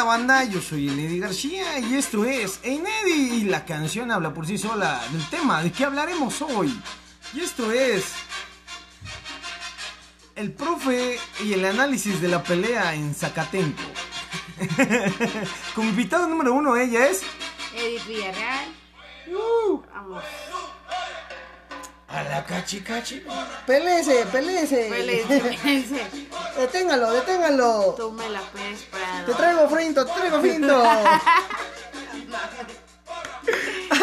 Hola banda, yo soy Eddie García y esto es Hey Neddy y la canción habla por sí sola del tema de qué hablaremos hoy. Y esto es el profe y el análisis de la pelea en Zacatenco. Como invitado número uno ella es Edith Villarreal. uh, Vamos. a la cachi cachi. Pelece. Feliz. Deténgalo, deténgalo. Tú me la puedes Prado. Te traigo frinto, te traigo frinto. ¡A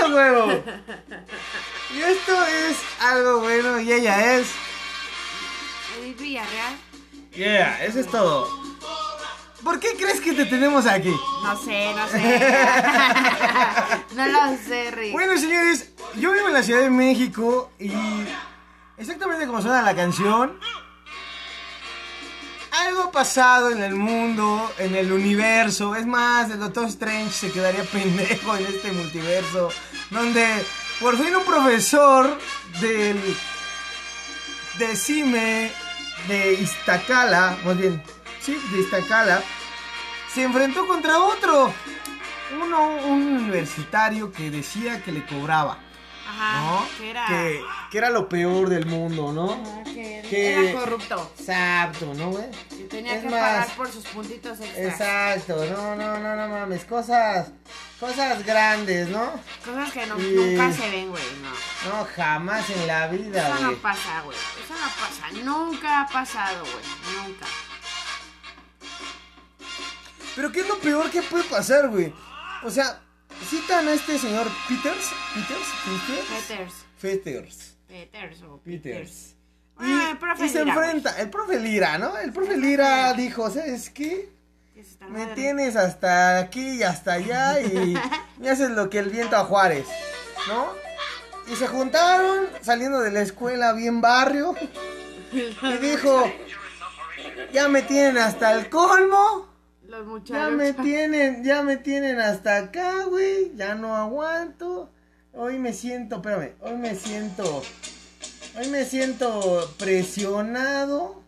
huevo! Y esto es algo bueno y ella es. Edith Villarreal. Yeah, eso es todo. ¿Por qué crees que te tenemos aquí? No sé, no sé. no lo sé, Rick. Bueno, señores, yo vivo en la Ciudad de México y exactamente como suena la canción, algo ha pasado en el mundo, en el universo. Es más, el Doctor Strange se quedaría pendejo en este multiverso, donde por fin un profesor del de CIME de Iztacala, más bien, sí, de Iztacala, se enfrentó contra otro, uno, un universitario que decía que le cobraba. Ajá. ¿no? Que era. Que, que era lo peor del mundo, ¿no? Ajá, que que- era corrupto. Exacto, ¿no, güey? Y tenía Es que más, pagar por sus puntitos extras. Exacto, no, no, no, no mames, cosas, cosas grandes, ¿no? Cosas que no- Y- nunca se ven, güey. No. No, jamás en la vida, Eso no pasa, güey. Eso no pasa. Nunca ha pasado, güey. Nunca. Pero ¿qué es lo peor que puede pasar, güey? O sea, citan a este señor Peters, Peters, Peters, Peters. Peters, Peters o Peters. Y, Ah, el profe y se Lira, enfrenta, el profe Lira, ¿no? El profe Lira dijo, ¿sabes qué? Me madre. tienes hasta aquí y hasta allá y me haces lo que el viento a Juárez, ¿no? Y se juntaron saliendo de la escuela bien barrio y dijo, ya me tienen hasta el colmo, Los ya muchachos. me tienen, ya me tienen hasta acá, güey, ya no aguanto. Hoy me siento, espérame, hoy me siento, hoy me siento presionado.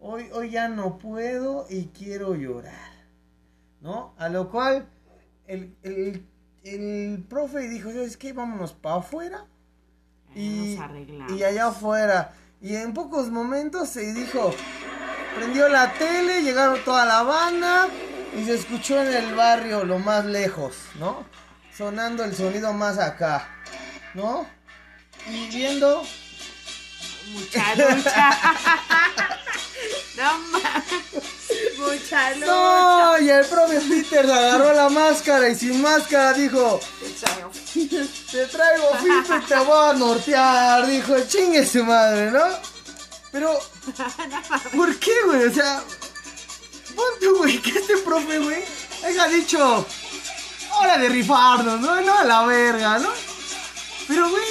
Hoy, hoy ya no puedo y quiero llorar. ¿No? A lo cual el, el, el profe dijo, ¿sabes qué? Vámonos para afuera. Y, y allá afuera. Y en pocos momentos se dijo, prendió la tele, llegaron toda la banda y se escuchó en el barrio lo más lejos, ¿no? Sonando el sonido más acá, ¿no? Y viendo Mucha lucha. no mames. Mucha lucha. No, y el profe Peter agarró la máscara y sin máscara dijo, te traigo FIFA y te voy a nortear, dijo, chingue su madre, ¿no? Pero, ¿por qué, güey? O sea, ponte, güey, que este profe, güey, haya dicho, hora de rifarnos, ¿no? No a la verga, ¿no? Pero, güey,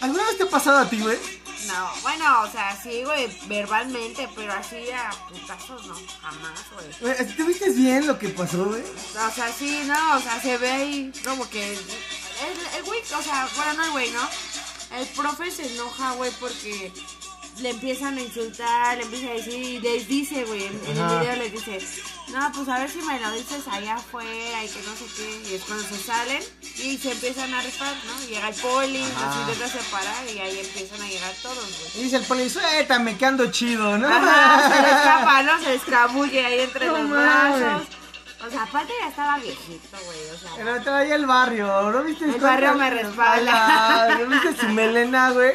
¿alguna vez te ha pasado a ti, güey? No, bueno, o sea, sí, güey, verbalmente, pero así a putazos no, jamás, güey. ¿Te viste bien lo que pasó, güey? O sea, sí, no, o sea, se ve ahí como que el, el güey, o sea, bueno, no el güey, ¿no? El profe se enoja, güey, porque le empiezan a insultar, le empieza a decir, y les dice, güey, en, el video les dice, no, pues a ver si me lo dices allá afuera y que no sé qué, y es cuando se salen y se empiezan a rifar, ¿no? Llega el poli, los intenta separar y ahí empiezan a llegar todos, güey. Y dice el poli, suéltame, que ando chido, ¿no? Ajá, se le escapa, ¿no? Se le escabulle ahí entre No los mames. brazos. O sea, aparte ya estaba viejito, güey, o sea. Pero todavía el barrio, ¿no viste? El barrio me respalda. ¿No viste su melena, güey?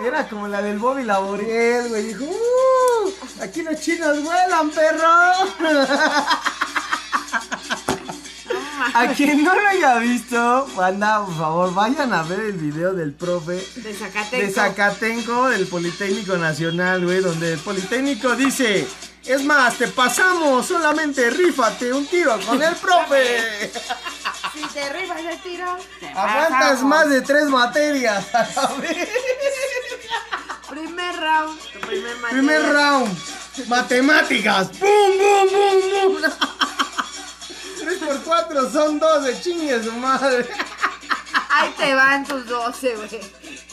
Era como la del Bobby Laboriel, güey. Dijo, ¡uh! Aquí los chinos vuelan, perro. A quien no lo haya visto, banda, por favor, vayan a ver el video del profe De Zacatenco. de Zacatenco, del Politécnico Nacional, güey, donde el Politécnico dice, es más, te pasamos, solamente rífate un tiro con el profe. Si te rifas el tiro, te Aguantas pasamos. más de tres materias a la vez. Primer round. Tu primer. Primer round. Matemáticas. ¡Pum, pum, pum, pum! 3 por 4 son 12, chingue su madre. Ahí te van tus 12, güey.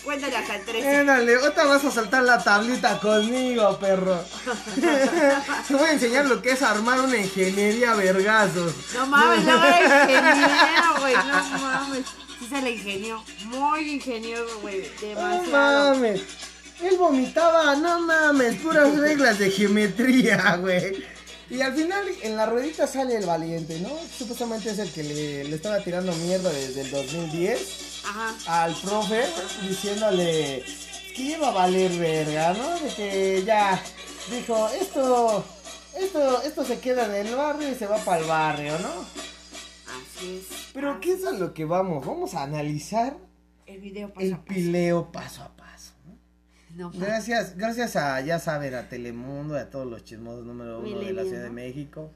Cuéntale hasta el 13. Éndale, ahorita vas a saltar la tablita conmigo, perro. Te voy a enseñar lo que es armar una ingeniería vergazos. No mames, no era ingeniero, güey. No mames. Sí se le ingenió. Muy ingenioso, güey. No Demasiado. mames. Él vomitaba, no mames, puras reglas de geometría, güey. Y al final en la ruedita sale el valiente, ¿no? Supuestamente es el que le, le estaba tirando mierda desde el 2010 Ajá. al profe diciéndole que iba a valer verga, ¿no? De que ya dijo, esto, esto, esto se queda en el barrio y se va para el barrio, ¿no? Así es. Pero ¿qué es a lo que vamos? Vamos a analizar El video paso el a paso. pileo paso a paso. No, mames. Gracias, gracias a, ya saben, a Telemundo y a todos los chismosos número uno de la Milenio, Ciudad de ¿no? México,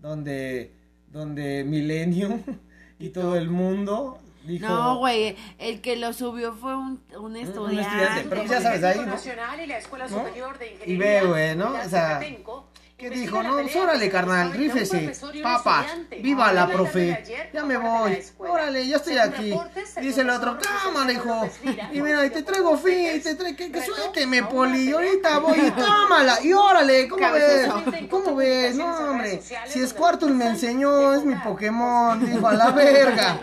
donde, donde Millennium y todo el mundo dijo... No, güey, el que lo subió fue un, un estudiante. estudiante, pero ya sabes, ahí, ¿no? Nacional y la Escuela ¿No? Superior de Y Ingeniería ve, güey, ¿no? O sea, Zacatenco, ¿Qué dijo? No, pues órale, carnal, rífese. Papas, viva la profe. Ya me voy. Órale, ya estoy aquí. Dice el otro, cámara, hijo. Y mira, y te traigo fin, te traigo, que, que suélteme, poli. Ahorita voy y tómala. Y órale, ¿cómo ves? ¿Cómo ves? No, hombre. Si Squirtle me enseñó, es mi Pokémon. Dijo, a la verga.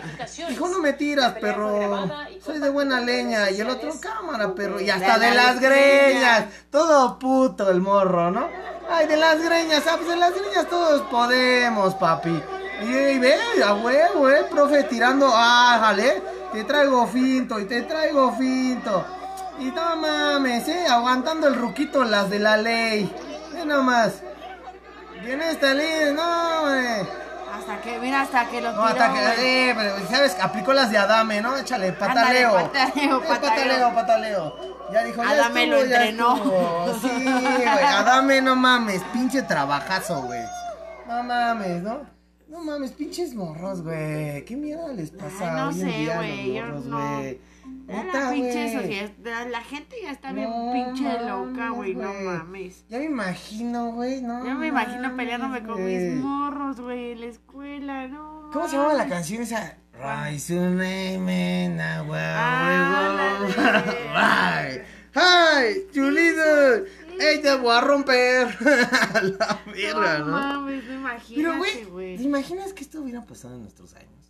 Dijo, no me tiras, perro. Soy de buena leña. Y el otro, cámara, perro. Y hasta de las greñas. Todo puto el morro, ¿no? Ay, de las greñas. Ah, pues de las greñas todos podemos, papi. Y, y ve, a huevo, eh, profe, tirando. Ah, jale. Te traigo finto y te traigo finto. Y no mames, eh, aguantando el ruquito las de la ley. Ve nomás. Y en esta ley, no, eh. Hasta que, mira, hasta que lo No, tiró, hasta que, eh, pero, ¿sabes? Aplicó las de Adame, ¿no? Échale, pataleo. pataleo, pataleo. pataleo, pataleo. Ya dijo, ya Adame estuvo, lo entrenó. Sí, güey, Adame, no mames, pinche trabajazo, güey. No mames, ¿no? No mames, pinches morros, güey. ¿Qué mierda les pasa Ay, no hoy en sé, día güey, los morros, güey? Neta, la pinche sociedad, la, gente ya está bien pinche loca, güey, no mames. Ya me imagino, güey, no Ya me imagino peleándome con güey. mis morros, güey, en la escuela, no. ¿Cómo se llama la canción esa? Rise to name, na, wow, Ah, Bye. Hi, Chulito. Ey, te voy a romper. la verga, No ¿no? mames, no Pero, imagínate, güey, ¿te imaginas que esto hubiera pasado en nuestros años?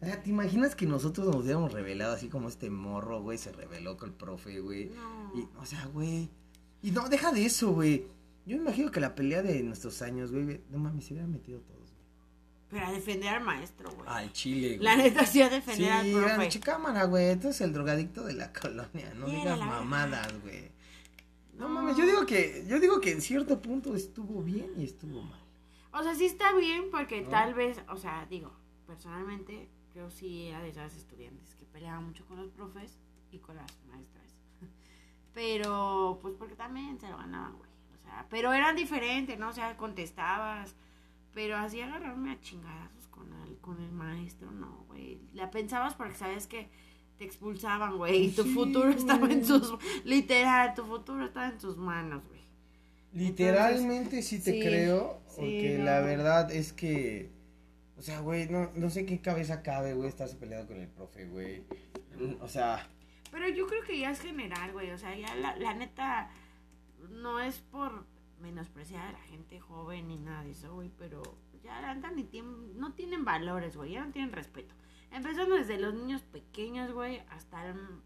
O sea, ¿te imaginas que nosotros nos hubiéramos revelado así como este morro, güey, se reveló con el profe, güey? No. Y, o sea, güey. Y no, deja de eso, güey. Yo me imagino que la pelea de nuestros años, güey, no mames, se hubieran metido todos, güey. Pero a defender al maestro, güey. Al chile, güey. La neta sí a Sí, defender al era profe. noche cámara, güey. Eres el drogadicto de la colonia. No Sí, digas mamadas, güey. No, No. mames, yo digo que, yo digo que en cierto punto estuvo bien y estuvo mal. O sea, sí está bien porque ¿No? tal vez, o sea, digo, personalmente, yo sí era de esas estudiantes que peleaban mucho con los profes y con las maestras. Pero, pues porque también se lo ganaban, güey. O sea, pero eran diferentes, ¿no? O sea, contestabas. Pero así agarrarme a chingadazos con el, con el maestro, no, güey. La pensabas porque sabes que te expulsaban, güey. Y tu Sí, futuro estaba en sus... Literal, tu futuro estaba en sus manos, güey. Literalmente sí te sí, creo, sí, porque no. la verdad es que, o sea, güey, no, no sé qué cabeza cabe, güey, estarse peleado con el profe, güey. O sea, Pero yo creo que ya es general, güey. O sea, ya la, la neta no es por menospreciar a la gente joven ni nada de eso, güey. Pero ya la neta ni tien- no tienen valores, güey. Ya no tienen respeto. Empezando desde los niños pequeños, güey, hasta... el-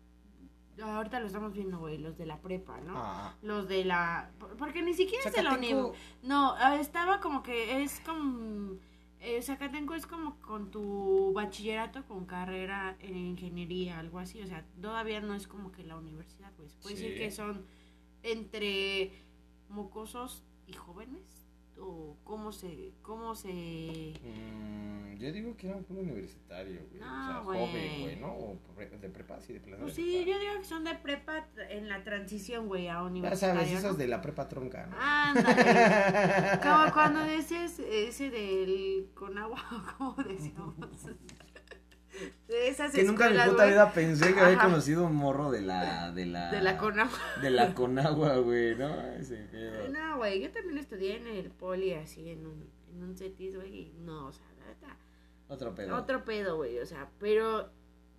ahorita lo estamos viendo, güey, los de la prepa, ¿no? ah, Los de la... por- Porque ni siquiera es de la Zacateco- universidad. No, estaba como que es como... Eh, Zacatenco es como con tu bachillerato con carrera en ingeniería, algo así. O sea, todavía no es como que la universidad, pues. Puede Sí. decir que son entre mocosos y jóvenes. O cómo se... Cómo se... mm, yo digo que era un puro universitario, güey, o No, sea, güey. joven, güey, ¿no? O de prepa, sí, de plano. Pues de sí, prepa. yo digo que son de prepa en la transición, güey, a Ya universitario, sabes, esos ¿no? de la prepa tronca, ¿no? Ándale. Como cuando decías ese del con agua, ¿cómo decíamos? De esas Que nunca en mi puta vida pensé que había conocido un morro de la, de la... De la Conagua. De la Conagua, güey, ¿no? Ese pedo. No, güey, yo también estudié en el poli así, en un, en un cetis, güey, y no, o sea, la neta, Otro pedo. otro pedo, güey, o sea, pero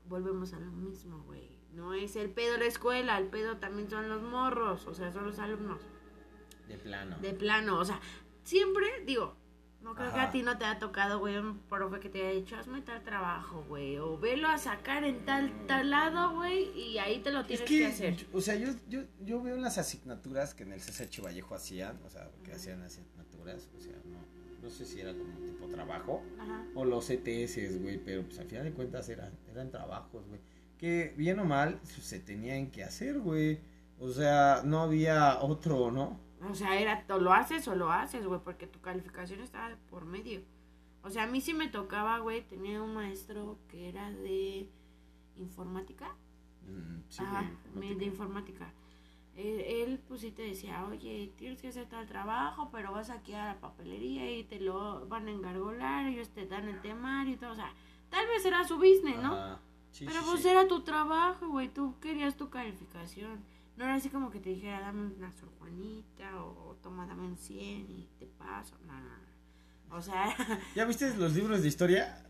volvemos a lo mismo, güey. No es el pedo la escuela, el pedo también son los morros, o sea, son los alumnos. De plano. De plano, o sea, siempre, digo, no creo que a ti no te ha tocado, güey, un profe que te haya dicho, hazme tal trabajo, güey, o velo a sacar en tal, tal lado, güey, y ahí te lo Es tienes que, que, hacer. o sea, yo, yo, yo veo las asignaturas que en el CCH Vallejo hacían, o sea, que hacían asignaturas, o sea, no, no sé si era como tipo trabajo Ajá. o los ETS, güey, pero pues al final de cuentas eran, eran trabajos, güey, que bien o mal pues, se tenían que hacer, güey, o sea, no había otro, ¿no? O sea, era, o lo haces o lo haces, güey, porque tu calificación estaba por medio. O sea, a mí sí me tocaba, güey, tenía un maestro que era de informática. Mm, sí, Ajá, de informática. Él, él, pues sí te decía, oye, tienes que hacer tal trabajo, pero vas aquí a la papelería y te lo van a engargolar, ellos te dan el temario y todo. O sea, tal vez era su business, ¿no? Ajá, sí, pero sí, pues era tu trabajo, güey, tú querías tu calificación. No era así como que te dijera, dame una Sor Juanita o toma, dame un 100 y te paso. No, no, no. O sea, ¿Ya viste los libros de historia?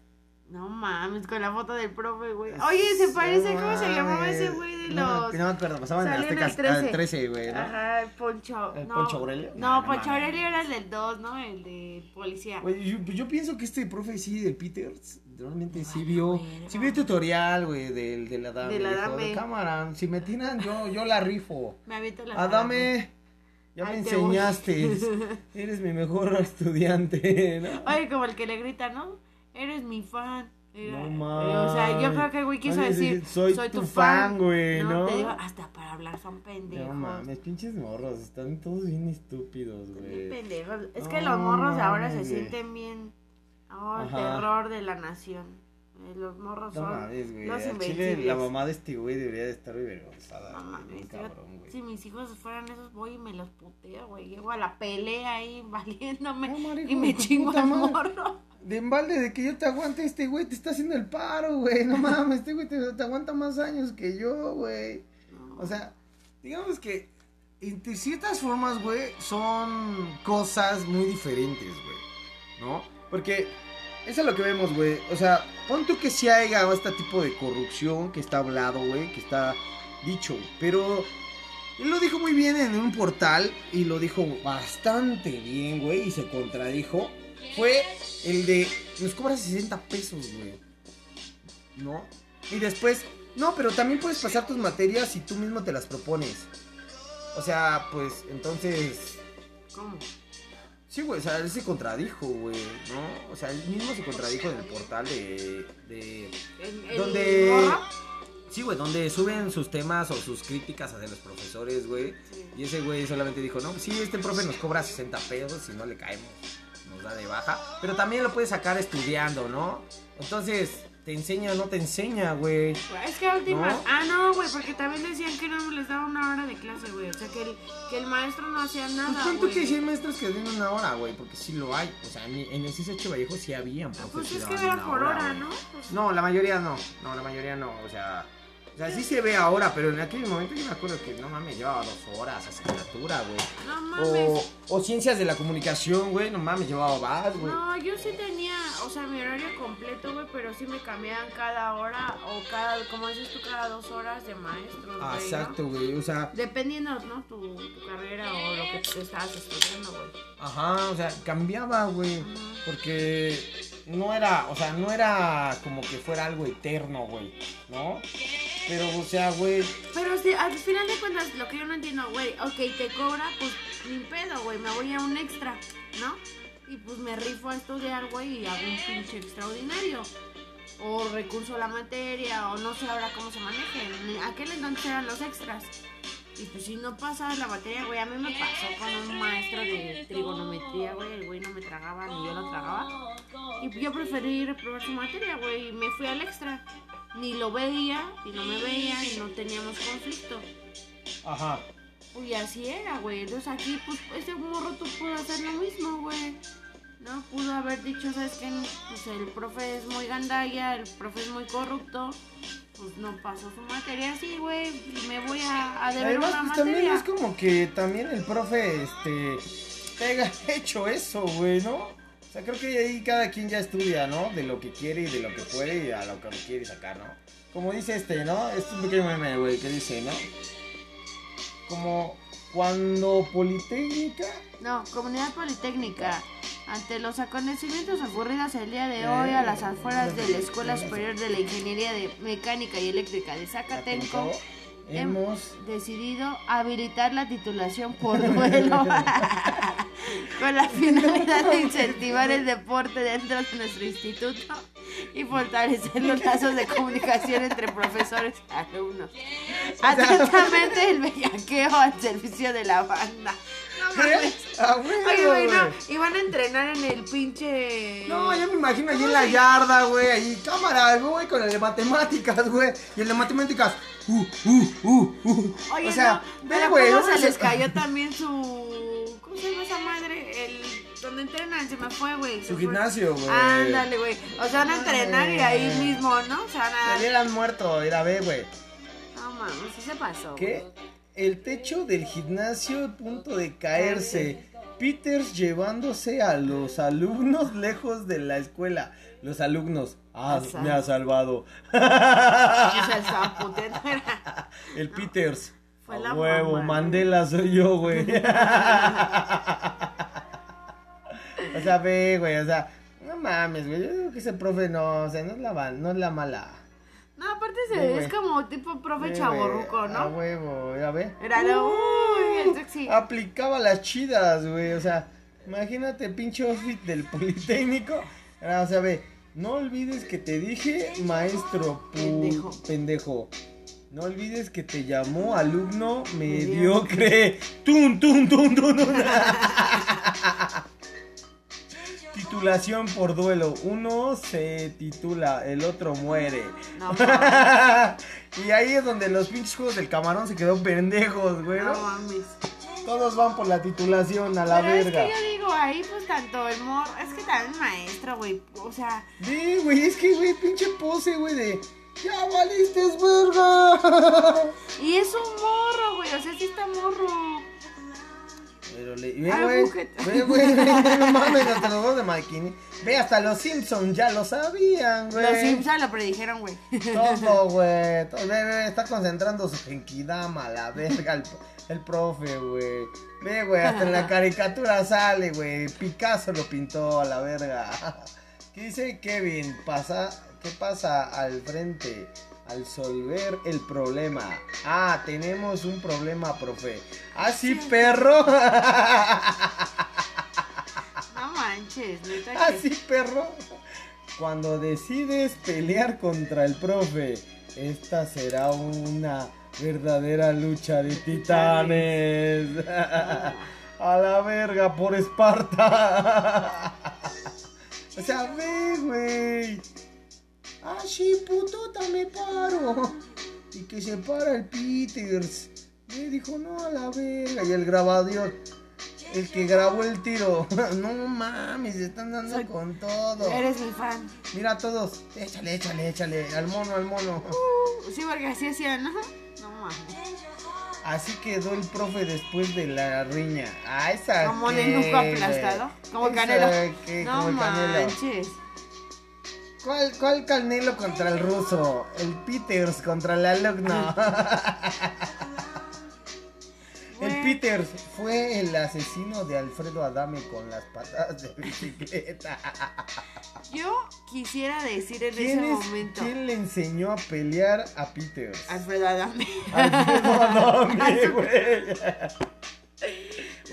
No mames, con la foto del profe, güey. Oye, se parece, ¿cómo se llamaba ese güey de los... No me acuerdo, pasaban en Aztecas 13. al 13, güey. Ajá, Poncho. ¿El no. Poncho Aurelio? No, Poncho. Aurelio era el del 2, ¿no? El de policía. Güey, yo, yo pienso que este profe sí de Peters realmente sí vio sí vio el tutorial, güey, del de la dame. De la de cámara, si me tiran yo yo la rifo. Me aviento la Adame, ya me enseñaste. Eres mi mejor estudiante, ¿no? Oye, como el que le grita, ¿no? Eres mi fan. Era- No eh, mames. O sea, yo creo que el güey quiso decir, soy tu fan, güey, ¿no? Te digo, hasta para hablar son pendejos. No mames, pinches morros, están todos bien estúpidos, güey. pendejos. Es No que los morros ahora se sienten bien. Oh, el Ajá. terror de la nación. Eh, Los morros No son mames, güey. los Al Chile, invencibles. la mamá de este güey debería de estar avergonzada. No mames, cabrón, güey. si mis hijos fueran esos, voy y me los puteo, güey. Llego a la pelea ahí valiéndome No, marico, y me chingo al morro. De embalde de que yo te aguante, este güey te está haciendo el paro, güey. No mames, este güey te, te aguanta más años que yo, güey. O sea, digamos que entre ciertas formas, güey, son cosas muy diferentes, güey. ¿No? Porque eso es lo que vemos, güey. O sea, pon tú que si haya este tipo de corrupción que está hablado, güey, que está dicho. Pero él lo dijo muy bien en un portal y lo dijo bastante bien, güey, y se contradijo. Fue el de nos cobra 60 pesos, güey. ¿No? Y después, no, pero también puedes pasar tus materias si tú mismo te las propones. O sea, pues entonces, ¿Cómo? sí, güey, o sea, él se contradijo, güey, ¿no? O sea, él mismo se contradijo en el portal de... de ¿El, el donde... Sí, güey, donde suben sus temas o sus críticas hacia los profesores, güey. Sí. Y ese güey solamente dijo, no, sí, este profe nos cobra 60 pesos si no le caemos, nos da de baja. Pero también lo puedes sacar estudiando, ¿no? Entonces, ¿te enseña o no te enseña, güey? Es que a últimas. ¿No? Ah, no, güey, porque también decían que no les daba una hora de clase, güey. O sea, que el, que el maestro no hacía Pues nada. cuánto güey. que sí hay maestros que den una hora, güey, porque sí lo hay. O sea, en en el CCH Vallejo sí habían Pues es que era por hora. ¿no? Pues, No, la mayoría no. No, la mayoría no. O sea, o sea, sí se ve ahora, pero en aquel momento yo me acuerdo que no mames, llevaba dos horas asignatura, güey. No mames. O, o ciencias de la comunicación, güey, no mames, llevaba más, güey. No, yo sí tenía, o sea, mi horario completo, güey, pero sí me cambiaban cada hora o cada, como dices tú, cada dos horas de maestro. Ah, güey, ¿no? exacto, güey. O sea, Dependiendo, ¿no? Tu, tu carrera o lo que tú estabas estudiando, güey. ajá, o sea, cambiaba, güey. Porque no era, o sea, no era como que fuera algo eterno, güey, ¿no? Pero, o sea, güey, Pero sí, al final de cuentas, lo que yo no entiendo, güey, ok, te cobra, pues ni pedo, güey, me voy a un extra, ¿no? Y pues me rifo a estudiar, güey, y hago un pinche extraordinario. O recurso a la materia, o no sé ahora cómo se maneje. Aquel entonces eran los extras. Y pues si no pasaba la materia, güey, a mí me pasó con un maestro de trigonometría, güey, el güey no me tragaba ni yo lo tragaba. Y yo preferí reprobar su materia, güey, y me fui al extra. Ni lo veía, y no me veía, y no teníamos conflicto. ajá. Y así era, güey. Entonces aquí, pues, ese morro tú pudo hacer lo mismo, güey. No, pudo haber dicho, ¿sabes qué? Pues el profe es muy gandalla, el profe es muy corrupto. Pues no pasó su materia así, güey. Y me voy a, a deber Además, una pues también materia. es como que también el profe, este, te haya hecho eso, güey, ¿no? O sea, creo que ahí cada quien ya estudia, ¿no? De lo que quiere y de lo que puede y a lo que quiere sacar, ¿no? como dice este, ¿no? Este es un pequeño meme, güey, que dice, ¿no? Como cuando Politécnica. No, Comunidad Politécnica. Ante los acontecimientos ocurridos el día de hoy a las afueras de la Escuela Superior de la Ingeniería de Mecánica y Eléctrica de Zacatenco, hemos decidido habilitar la titulación por duelo con la finalidad de incentivar el deporte dentro de nuestro instituto y fortalecer los lazos de comunicación entre profesores y alumnos. Atentamente el bellaqueo al servicio de la banda. Mames. Ah, Oye, güey, no, y van a entrenar en el pinche. No, yo me imagino allí en la yarda, güey, ahí, cámara, güey, con el de matemáticas, güey, y el de matemáticas, uh, uh, uh, uh. Oye, o sea, no, pero güey, ¿cómo se les cayó también su. ¿Cómo se llama esa madre? El. Donde entrenan, se me fue, güey. Su gimnasio, güey. Ándale, güey. O sea, van a entrenar y ahí mismo, ¿no? O sea, van a Se hubieran muerto, mira, ve, güey. No mames, sí se pasó. ¿Qué? El techo del gimnasio a punto de caerse. Peters llevándose a los alumnos lejos de la escuela. Los alumnos. Ah, me ha salvado. El Peters. Fue la huevo, mamá. Mandela soy yo, güey. o sea, ve, güey, o sea, no mames, güey. Yo digo que ese profe no, o sea, no es la, no es la mala. No, aparte se güey. es como tipo profe chaborruco, güey, A ¿no? huevo, ya ve. Era lo. Uy, el sexy. Aplicaba las chidas, güey. O sea, imagínate pinche outfit del Politécnico. O sea, ve, no olvides que te dije maestro Pendejo. pendejo. No olvides que te llamó alumno mediocre. Tun, tun, tun, tun, tun. Titulación por duelo. Uno se titula, el otro muere. No y ahí es donde los pinches juegos del camarón se quedó pendejos, güey. ¿no? No mames. Todos van por la titulación a la Pero verga. es que yo digo, ahí pues tanto el mor... Es que también maestro, güey. O sea, Sí, güey, es que, güey, pinche pose, güey, de. ¡Ya valiste, verga! y es un morro, güey. O sea, sí está morro. Pero le. Ve, güey. Ve, güey, no mames, hasta los dos de. Ve, hasta los Simpsons ya lo sabían, güey. Los Simpsons lo predijeron, güey. Todo, güey. todo, Ve, ve, está concentrando su genkidama, la verga, el, el profe, güey. Ve, güey, hasta en la caricatura sale, güey. Picasso lo pintó a la verga. ¿Qué dice Kevin? Pasa, ¿Qué pasa al frente? Al solver el problema. Ah, tenemos un problema, profe. Ah, sí, perro. No manches, neta. que- Así, perro. Cuando decides pelear contra el profe, esta será una verdadera lucha de titanes. A la verga por Esparta. O sea, ve, güey. Ah, sí, putota, me paro. Y que se para el Peters. Le dijo, no, a la verga. Y el grabador. El que grabó el tiro. No mames, se están dando Soy- con todo. Eres mi fan. Mira a todos. Échale, échale, échale. Al mono, al mono. Uh, sí, porque así hacían, ¿no? No mames. Así quedó el profe después de la riña. Ah, esa. Como nenuco aplastado. Como Esa canelo. No como el canelo. ¿Cuál, ¿Cuál canelo contra el ruso? El Peters contra el alumno. El Güey. Peters fue el asesino de Alfredo Adame con las patadas de bicicleta. Yo quisiera decir en ese ¿Quién, es- momento. ¿Quién le enseñó a pelear a Peters? Alfredo Adame. Alfredo Adame, güey.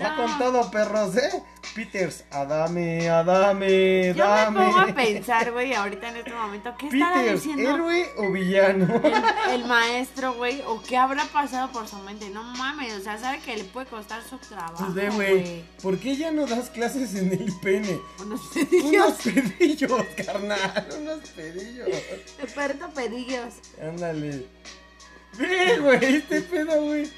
Va No. con todo, perros, ¿eh? Peters, Adame, Adame, Yo me pongo a pensar, güey, ahorita en este momento, ¿qué estará Peters, diciendo ¿héroe o villano? el, el maestro, güey? ¿O qué habrá pasado por su mente? No mames, o sea, sabe que le puede costar su trabajo, Pues ve, güey. güey, ¿por qué ya no das clases en el pene? Unos Unos pedillos, pedillos, carnal, unos pedillos. experto pedillos. Ándale. Ve, güey, este pedo, güey.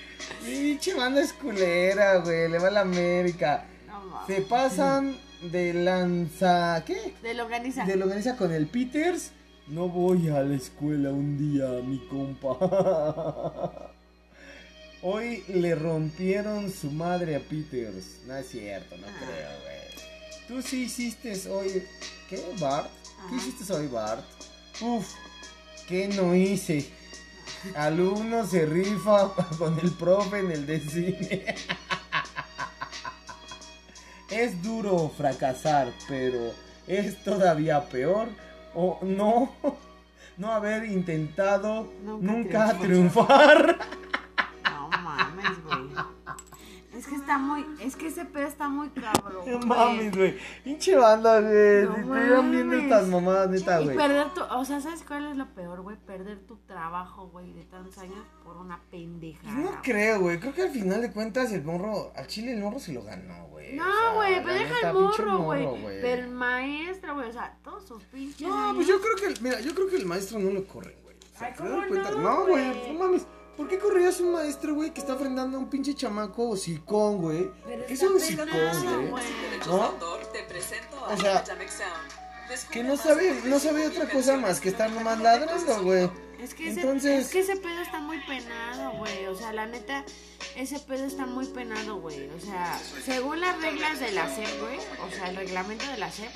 Pinche banda es culera, güey. Le va a la América. Mames. Se pasan de lanza. ¿Qué? De lo organiza. De lo organiza con el Peters. No voy a la escuela un día, mi compa. Hoy le rompieron su madre a Peters. No es cierto, no Ah. creo, güey. Tú sí hiciste hoy. ¿Qué, Bart? ¿Qué Ajá. hiciste hoy, Bart? Uf. ¿Qué no hice? Alumno se rifa con el profe en el de cine. Es duro fracasar, pero es todavía peor o no no haber intentado Nunca nunca, triunfar. Está muy. Es que ese pedo está muy cabrón. No mames, güey. Pinche banda, güey. No estuvieran viendo estas mamadas, neta, Y güey. perder tu. O sea, ¿sabes cuál es lo peor, güey? Perder tu trabajo, güey, de tantos años por una pendejada. Pues no creo, güey. Creo que al final de cuentas el morro, al chile el morro se lo ganó, güey. O No, güey, la pero deja neta, el morro, güey. Pero el maestro, güey, o sea, todos sus pinches. No, años- pues yo creo que, el- mira, yo creo que el maestro no lo corre, güey. O sea, Ay, ¿te das ¿cómo cuenta? no, güey? no mames. ¿Por qué correrías un maestro, güey, que está frenando a un pinche chamaco hocicón, güey? ¿Qué es un hocicón, güey? te presento a O sea, Sound. Que no sabe, no sabe otra cosa más que estar no nomás recuerdan ladrando, güey. Es que, ese, Entonces- es que ese pedo está muy penado, güey. O sea, la neta, ese pedo está muy penado, güey. O sea, según las reglas de la SEP, güey, o sea, el reglamento de la SEP,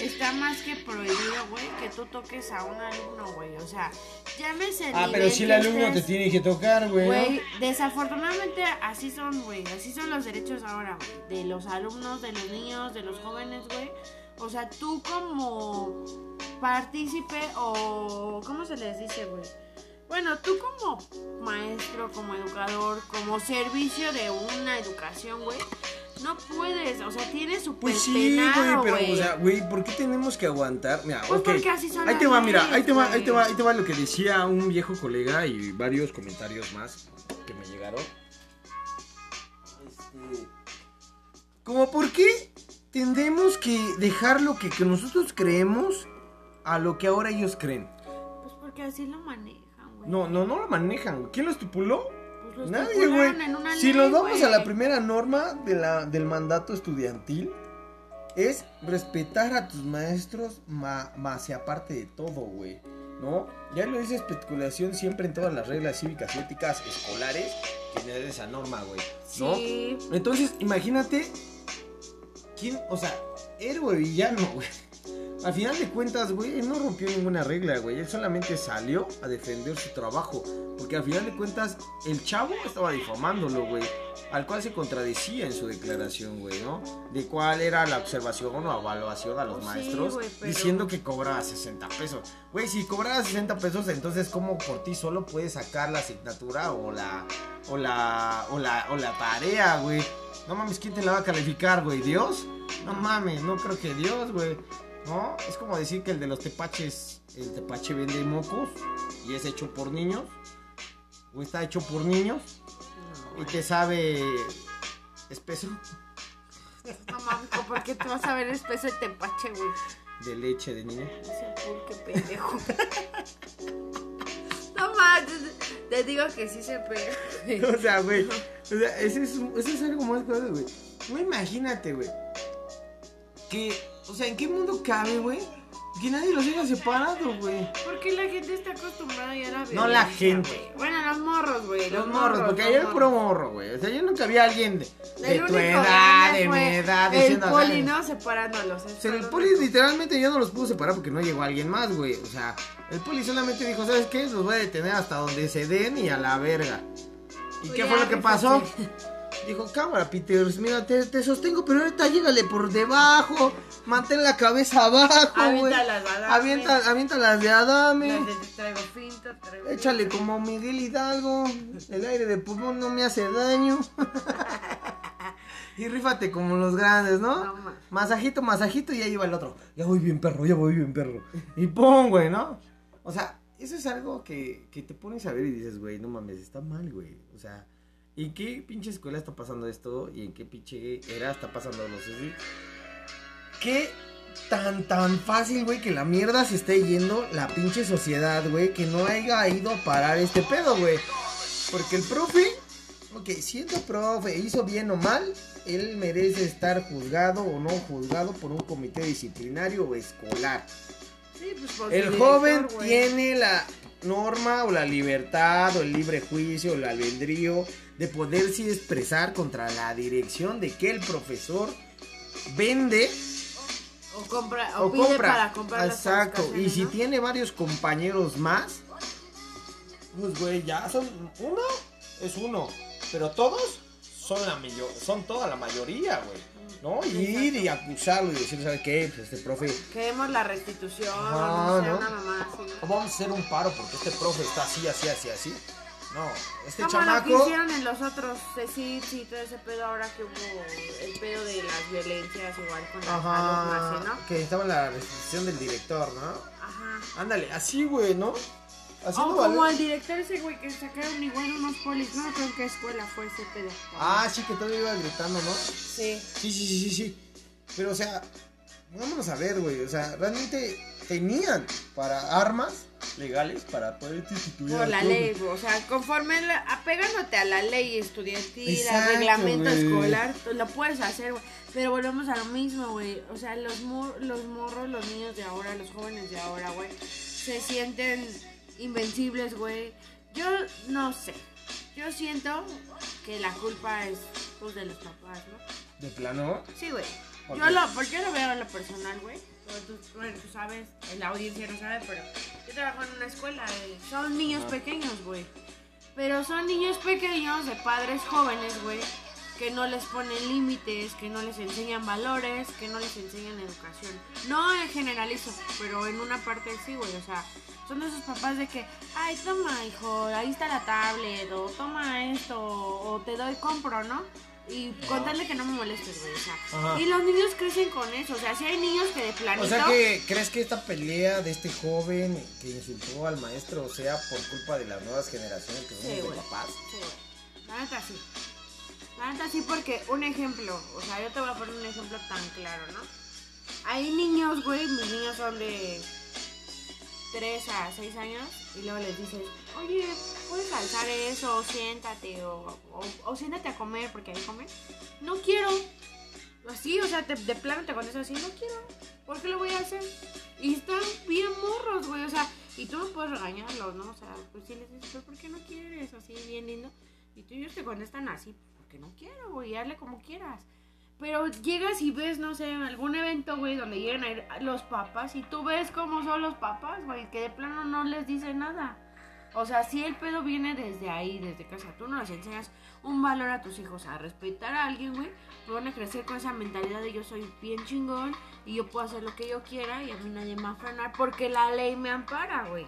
está más que prohibido, güey, que tú toques a un alumno, güey. O sea, llámese el Ah, pero si el alumno te tiene que tocar, güey. desafortunadamente así son, güey. Así son los derechos ahora, güey. De los alumnos, de los niños, de los jóvenes, güey. O sea, tú como partícipe o... ¿Cómo se les dice, güey? Bueno, tú como maestro, como educador, como servicio de una educación, güey. No puedes, o sea, tienes súper Pues sí, güey, pero, o sea, güey, ¿por qué tenemos que aguantar? Mira, Pues ok. porque así son Ahí te va, mira, ahí te va, ahí te va, ahí te va lo que decía un viejo colega y varios comentarios más que me llegaron. Este, como por qué tendemos que dejar lo que, que nosotros creemos a lo que ahora ellos creen. Pues porque así lo manejan, güey. No, no, no lo manejan. ¿Quién lo estipuló? Pues lo Nadie, güey. Si nos vamos a la primera norma de la, del mandato estudiantil, es respetar a tus maestros ma- más y aparte de todo, güey. ¿No? Ya lo dice especulación siempre en todas las reglas cívicas y éticas escolares. Tiene esa norma, güey. ¿No? Sí. Entonces, imagínate. ¿Quién? O sea, héroe villano, güey. Al final de cuentas, güey, él no rompió ninguna regla, güey. Él solamente salió a defender su trabajo. Porque al final de cuentas, el chavo estaba difamándolo, güey. Al cual se contradecía en su declaración, güey, ¿no? De cuál era la observación o evaluación a los Pues sí, maestros. pero- Diciendo que cobraba 60 pesos. Güey, si cobraba 60 pesos, entonces, ¿cómo por ti solo puedes sacar la asignatura o la. o la. o la, o la tarea, güey? No mames, ¿quién te la va a calificar, güey? ¿Dios? No mames, no creo que Dios, güey. ¿No? Es como decir que el de los tepaches, el tepache vende mocos y es hecho por niños. O está hecho por niños y te sabe espeso No mames, ¿por qué te vas a ver espeso el tepache, güey? de leche de niño. Pulque pendejo. No manches, te digo que sí se pega. O sea, güey. O sea, ese es, es algo más grave, güey. Güey, imagínate, güey. Que, o sea, ¿en qué mundo cabe, güey? Que nadie los haya separado, güey. Porque la gente está acostumbrada ya a la No la gente. güey. Bueno, los morros, güey. Los morros, porque ayer el puro morro, güey. O sea, yo nunca vi a alguien de, de El tu único edad, grande de mi fue edad, El diciendo. poli. ¿no? Separándolos. O sea, el poli literalmente ya no los pudo separar porque no llegó alguien más, güey. O sea, el poli solamente dijo, ¿sabes qué? Los voy a detener hasta donde se den y a la verga. ¿Y Pues qué fue lo que rífate. pasó? Dijo, cámara, Peters, mira, te, te sostengo, pero ahorita llégale por debajo, mantén la cabeza abajo. Avienta las balas. Avienta, avienta las de Adame. Las de traigo finta, traigo Échale como Miguel Hidalgo, el aire de pulmón no me hace daño. y rífate como los grandes, ¿no? No, ma. masajito, masajito y ahí va el otro. Ya voy bien perro, ya voy bien perro. Y pum, güey, ¿no? O sea, eso es algo que, que te pones a ver y dices, güey, no mames, está mal, güey. O sea, ¿en qué pinche escuela está pasando esto? ¿Y en qué pinche era está pasando? No sé si... ¿Qué tan, tan fácil, güey, que la mierda se esté yendo la pinche sociedad, güey, que no haya ido a parar este pedo, güey? Porque el profe, ok, siendo profe, hizo bien o mal, él merece estar juzgado o no juzgado por un comité disciplinario o escolar. Sí, pues El joven director, tiene la norma o la libertad o el libre juicio o el albedrío de poderse expresar contra la dirección de que el profesor vende O compra, o, O pide compra. para comprar las Exacto. Y si ¿no? tiene varios compañeros más, pues güey, ya son uno es uno, pero todos son la mayor, son toda la mayoría, güey. ¿No? Y ir y acusarlo y decir, ¿sabes qué? Pues este profe, Queremos la restitución, sea, ¿no? una mamá así. ¿no? vamos a hacer un paro porque este profe está así, así, así, así. No, este Como lo que chamaco. hicieron en los otros CECITs y todo ese pedo ahora que hubo el pedo de las violencias igual con las alumnas, ¿sí, Ajá, ¿no? que estaba la restricción del director, ¿no? Ajá. Ándale, así, güey, ¿no? Haciendo O como el director ese güey que sacaron igual unos polis, no creo en qué escuela fue ese pedo. Ah, sí, que todavía iba gritando, ¿no? sí. Sí, sí, sí, sí, sí. Pero, o sea, vámonos a ver, güey. O sea, realmente tenían para armas legales para poder sustituir Por al la ley, güey, o sea, conforme la- apegándote a la ley estudiantil, al reglamento escolar, tú lo puedes hacer, güey. Pero volvemos a lo mismo, güey. O sea, los, mor- los morros, los niños de ahora, los jóvenes de ahora, güey, se sienten invencibles, güey. Yo no sé. Yo siento que la culpa es pues, de los papás, ¿no? ¿De plano? Sí, güey. ¿Por Yo lo, porque yo lo veo en lo personal, güey. Tú, bueno, tú sabes, la audiencia no sabe, pero yo trabajo en una escuela. eh, Son niños pequeños, güey. Pero son niños pequeños de padres jóvenes, güey. Que no les ponen límites, que no les enseñan valores, que no les enseñan educación. No en generalizo, pero en una parte sí, güey. O sea, son esos papás de que, ay, toma, hijo, ahí está la tablet, o toma esto, o te doy, compro, ¿no? Y contarle que no me molestes, güey. O sea, y los niños crecen con eso. O sea, si hay niños que de planito. O sea que, ¿crees que esta pelea de este joven que insultó al maestro sea por culpa de las nuevas generaciones que somos Sí, de papás? Sí, güey. La neta sí. La neta sí, porque un ejemplo. O sea, yo te voy a poner un ejemplo tan claro, ¿no? Hay niños, güey. Mis niños son de 3 a 6 años. Y luego les dices, oye, puedes alzar eso, o siéntate, o, o, siéntate a comer, porque ahí comen. No quiero. Así, o sea, te- de plano te contesto así, no quiero. ¿Por qué lo voy a hacer? Y están bien morros, güey, o sea, y tú no puedes regañarlos, ¿no? O sea, pues si les dices, "¿Pero ¿por qué no quieres? Así, bien lindo. Y tú y ellos te contestan así, porque no quiero, güey, hazle como quieras. Pero llegas y ves, no sé, algún evento, güey, donde llegan a ir los papás y tú ves cómo son los papás, güey, que de plano no les dice nada. O sea, si el pedo viene desde ahí, desde casa, tú no les enseñas un valor a tus hijos, a respetar a alguien, güey, van a crecer con esa mentalidad de yo soy bien chingón y yo puedo hacer lo que yo quiera y a mí nadie me va a frenar porque la ley me ampara, güey.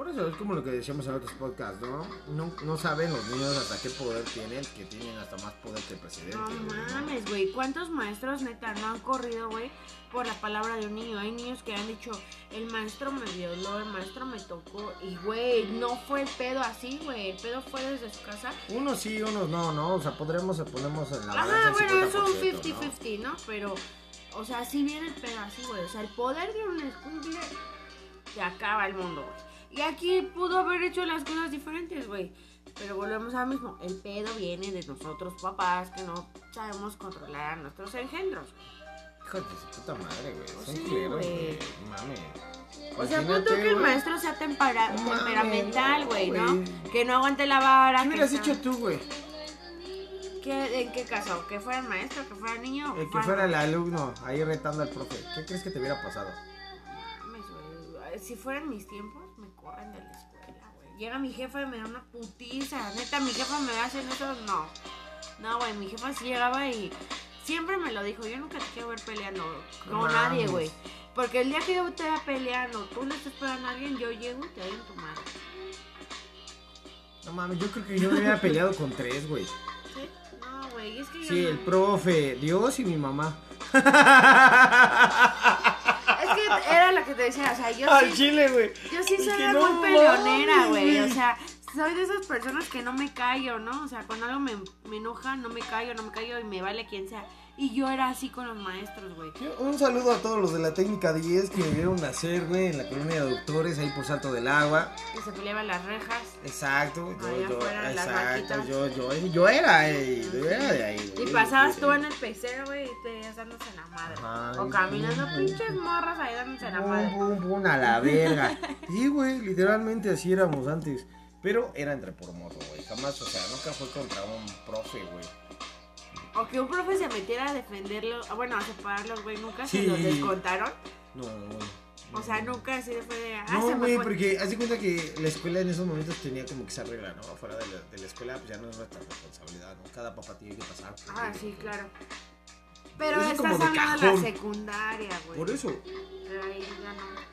Por eso es como lo que decíamos en otros podcasts, ¿no? No, no saben los niños hasta qué poder tienen, que tienen hasta más poder que el presidente. No mames, güey. ¿Cuántos maestros neta no han corrido, güey, por la palabra de un niño? Hay niños que han dicho, el maestro me violó, el maestro me tocó. Y, güey, no fue el pedo así, güey. El pedo fue desde su casa. Unos sí, unos no, ¿no? O sea, podremos ponemos en la Ajá, bueno, es un 50%, 50-50, ¿no? Pero, o sea, sí viene el pedo así, güey. O sea, el poder de un escuincle te acaba el mundo, güey. Y aquí pudo haber hecho las cosas diferentes, güey. Pero volvemos al mismo. El pedo viene de nosotros, papás, que no sabemos controlar a nuestros engendros. Hijo de su puta madre, güey. Son Sí, culeros, güey. Mames. O sea, punto que el maestro sea tempera- temperamental, güey, ¿no? Que no aguante la vara. ¿Qué hubieras dicho tú, güey? ¿Qué- ¿En qué caso? ¿Que fuera el maestro? ¿Que fuera el niño? El que fuera el alumno ahí retando al profe. ¿Qué crees que te hubiera pasado? Si fueran mis tiempos, me corren de la escuela, güey. Llega mi jefa y me da una putiza. Neta, mi jefa me hace eso. No. No, güey, mi jefa sí llegaba y siempre me lo dijo. Yo nunca te quiero ver peleando con No nadie, güey. Porque el día que yo te vea peleando, tú le estás pegando a alguien, yo llego y te doy en tu madre. No mames, yo creo que yo me hubiera peleado con tres, güey. ¿Sí? No, güey, es que yo Sí, no- el profe, Dios y mi mamá. Era lo que te decía, o sea, yo Al sí, chile, güey. yo sí soy muy peleonera, güey. O sea, soy de esas personas que no me callo, ¿no? O sea, cuando algo me, me enoja, no me callo, no me callo y me vale quien sea. Y yo era así con los maestros, güey. Un saludo a todos los de la técnica 10 que me vieron nacer, güey, en la colonia de doctores, ahí por Salto del Agua. Que se peleaban las rejas. Exacto, yo, Allá yo, afuera, exacto, yo, yo, yo era, eh, yo era de ahí, Y güey. pasabas Sí, tú en el pecero, güey, y te ibas dándose en la madre. Ajá, o caminando pinches morras ahí dándose en la madre. pum, pum, a la verga. Sí, güey, literalmente así éramos antes. Pero era entre por morro, güey. Jamás, o sea, nunca fue contra un profe, güey. O que un profe se metiera a defenderlo, ah, bueno, a separarlos, güey, nunca Sí. se los descontaron. No, O sea, nunca así fue de. Ah, se No, me güey, fue. porque haz de cuenta que la escuela en esos momentos tenía como que esa regla, ¿no? Fuera de la, de la escuela, pues ya no es nuestra responsabilidad, ¿no? Cada papá tiene que pasar. por Ah, ello, sí, ¿no? claro. Pero Eso es como estás de hablando de la cajón. secundaria, güey. Por eso. Pero ahí ya no.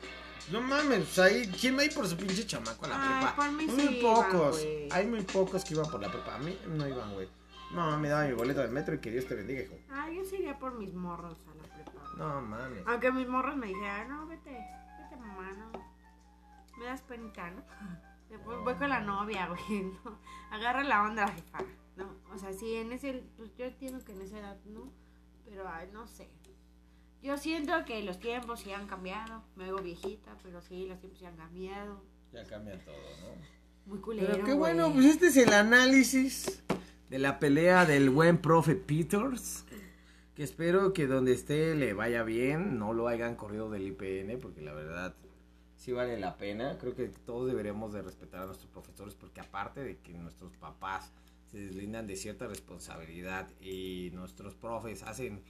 No mames, pues ahí, ¿quién va a ir por su pinche chamaco a la Ay, prepa? por mí muy sí iban, pocos. güey. Hay muy pocos que iban por la prepa. A mí no iban, güey. No, me daba mi boleto del metro y que Dios te bendiga, hijo. Ah, yo sería por mis morros a la prepa. No mames. Aunque mis morros me dijeran, no, vete, vete mamá, no. Me das penita, ¿no? Después voy con la novia, güey, no. Agarra la onda, jefa. No, o sea, sí, en ese, pues yo entiendo que en esa edad, ¿no? Pero, ay, no sé. Yo siento que los tiempos sí han cambiado. Me hago viejita, pero sí, los tiempos sí han cambiado. Ya cambia todo, ¿no? Muy culero, Pero qué bueno, pues este es el análisis de la pelea del buen profe Peters. Que espero que donde esté le vaya bien, no lo hayan corrido del IPN, porque la verdad sí vale la pena. Creo que todos deberíamos de respetar a nuestros profesores, porque aparte de que nuestros papás se deslindan de cierta responsabilidad y nuestros profes hacen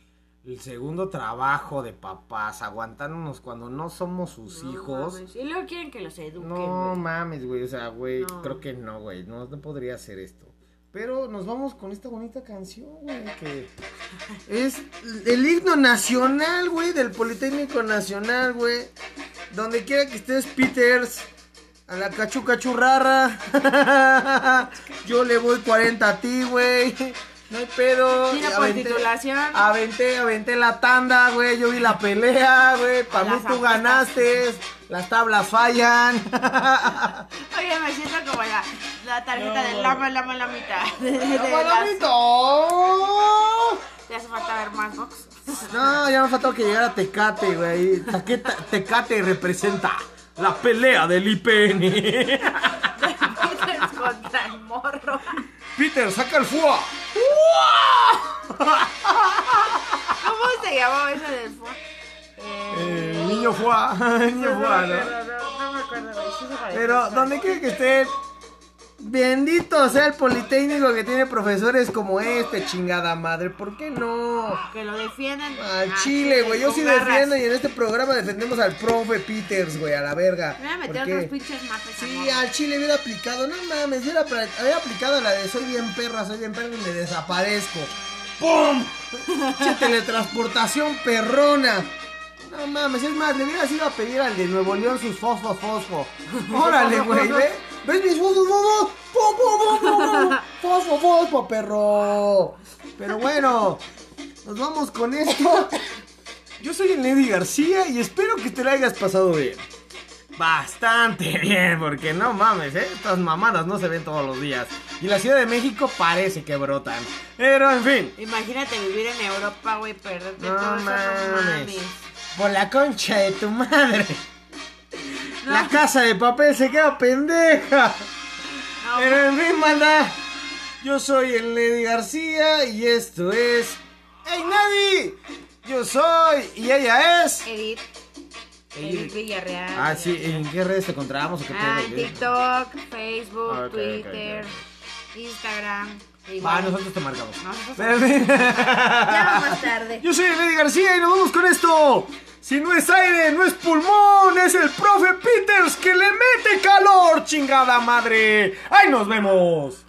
el segundo trabajo de papás, aguantándonos cuando no somos sus No hijos. mames. Y luego quieren que los eduquen, No mames, güey. O sea, güey, No. creo que no, güey. No, no podría hacer esto. Pero nos vamos con esta bonita canción, güey, que es el himno nacional, güey, del Politécnico Nacional, güey. Donde quiera que estés, Peters, a la cachuca churrara. Yo le voy 40 a ti, güey. No hay pedo. Tira Y por aventé- titulación. Aventé, aventé la tanda, güey. Yo vi la pelea, güey. Para mí tú ganaste. Las tablas fallan. Oye, me siento como la, la tarjeta del lama, lama, la mitad. De, de- de las- ¡Palomito! Te hace falta ver más box. No, ya me faltó que llegara Tecate, güey. Tecate representa la pelea del IPN. Peters contra el morro. Peter, saca el FUA. ¿Cómo se llamaba eso del fue? Eh, Eh, niño FUA. Niño no, FUA, ¿no? no, no me acuerdo. Pero donde quiera que esté, bendito sea el Politécnico que tiene profesores como este, chingada madre. ¿Por qué no? Que lo defiendan. Al Ah, Chile, güey. Yo sí garras. defiendo y en este programa defendemos al profe Peters, güey, a la verga. Me voy a meter otros pinches mapes. Sí, al Chile hubiera aplicado, no mames, hubiera, hubiera aplicado la de soy bien perra, soy bien perra y me desaparezco. ¡Pum! che teletransportación perrona. No mames, es más, le hubieras ido a pedir al de Nuevo León sus fosfo fosfo. Órale, güey, ¿ve? ¿Ves fosfo fosfo? Perro. Pero bueno, nos vamos con esto. Yo soy el Lady García y espero que te la hayas pasado bien. Bastante bien, porque no mames, ¿eh? Estas mamadas no se ven todos los días. Y la Ciudad de México parece que brotan. Pero en fin, Imagínate vivir en Europa, güey, perderte no todo eso, no mames. Por la concha de tu madre. No. La casa de papel se queda pendeja. No, Pero en fin, manda. Yo soy el Lady García y esto es. ¡Ey, Nadie! Yo soy y ella es. Edith. Edith Villarreal. Ah, sí, ¿en qué redes te encontramos? o qué Ah, en? TikTok, Facebook, Ah, Twitter, Instagram. Va, nosotros te marcamos. Nosotros-. Ya más tarde. Yo soy Lady García y nos vamos con esto. Si no es aire, no es pulmón, es el profe Peters que le mete calor, chingada madre. ¡Ahí nos vemos!